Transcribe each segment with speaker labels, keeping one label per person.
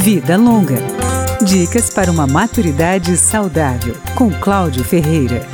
Speaker 1: Vida Longa. Dicas para uma maturidade saudável, com Cláudio Ferreira.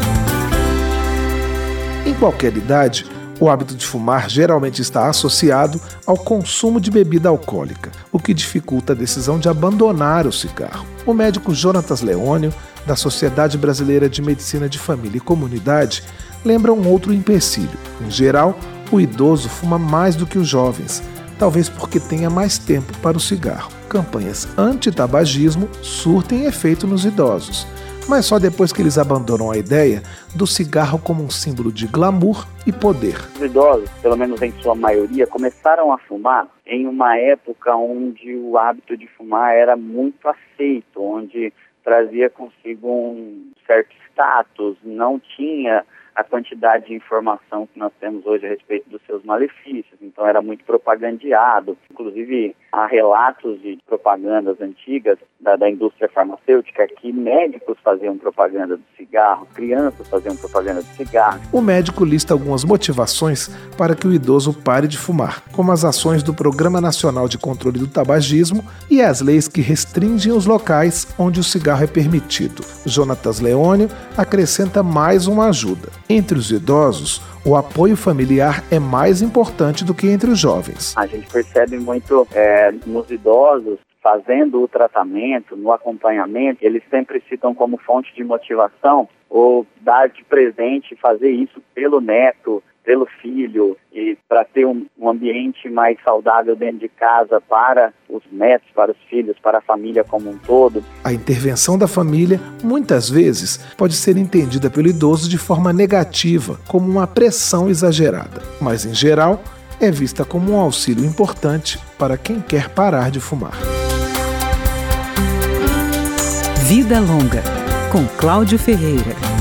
Speaker 2: Em qualquer idade, o hábito de fumar geralmente está associado ao consumo de bebida alcoólica, o que dificulta a decisão de abandonar o cigarro. O médico Jonatas Leônio, da Sociedade Brasileira de Medicina de Família e Comunidade, lembra um outro empecilho. Em geral, o idoso fuma mais do que os jovens, talvez porque tenha mais tempo para o cigarro. Campanhas anti-tabagismo surtem efeito nos idosos, mas só depois que eles abandonam a ideia do cigarro como um símbolo de glamour e poder.
Speaker 3: Os idosos, pelo menos em sua maioria, começaram a fumar em uma época onde o hábito de fumar era muito aceito, onde trazia consigo um certo status, não tinha a quantidade de informação que nós temos hoje a respeito dos seus malefícios. Então era muito propagandeado. Inclusive há relatos de propagandas antigas da, da indústria farmacêutica que médicos faziam propaganda do cigarro, crianças faziam propaganda do cigarro.
Speaker 2: O médico lista algumas motivações para que o idoso pare de fumar, como as ações do Programa Nacional de Controle do Tabagismo e as leis que restringem os locais onde o cigarro é permitido. Jonatas Leônio acrescenta mais uma ajuda. Entre os idosos, o apoio familiar é mais importante do que entre os jovens.
Speaker 3: A gente percebe muito é, nos idosos fazendo o tratamento, no acompanhamento, eles sempre citam como fonte de motivação ou dar de presente, fazer isso pelo neto, pelo filho e para ter um, um, ambiente mais saudável dentro de casa para os netos, para os filhos, para a família como um todo.
Speaker 2: A intervenção da família muitas vezes pode ser entendida pelo idoso de forma negativa, como uma pressão exagerada, mas em geral é vista como um auxílio importante para quem quer parar de fumar.
Speaker 1: Vida Longa, com Cláudio Ferreira.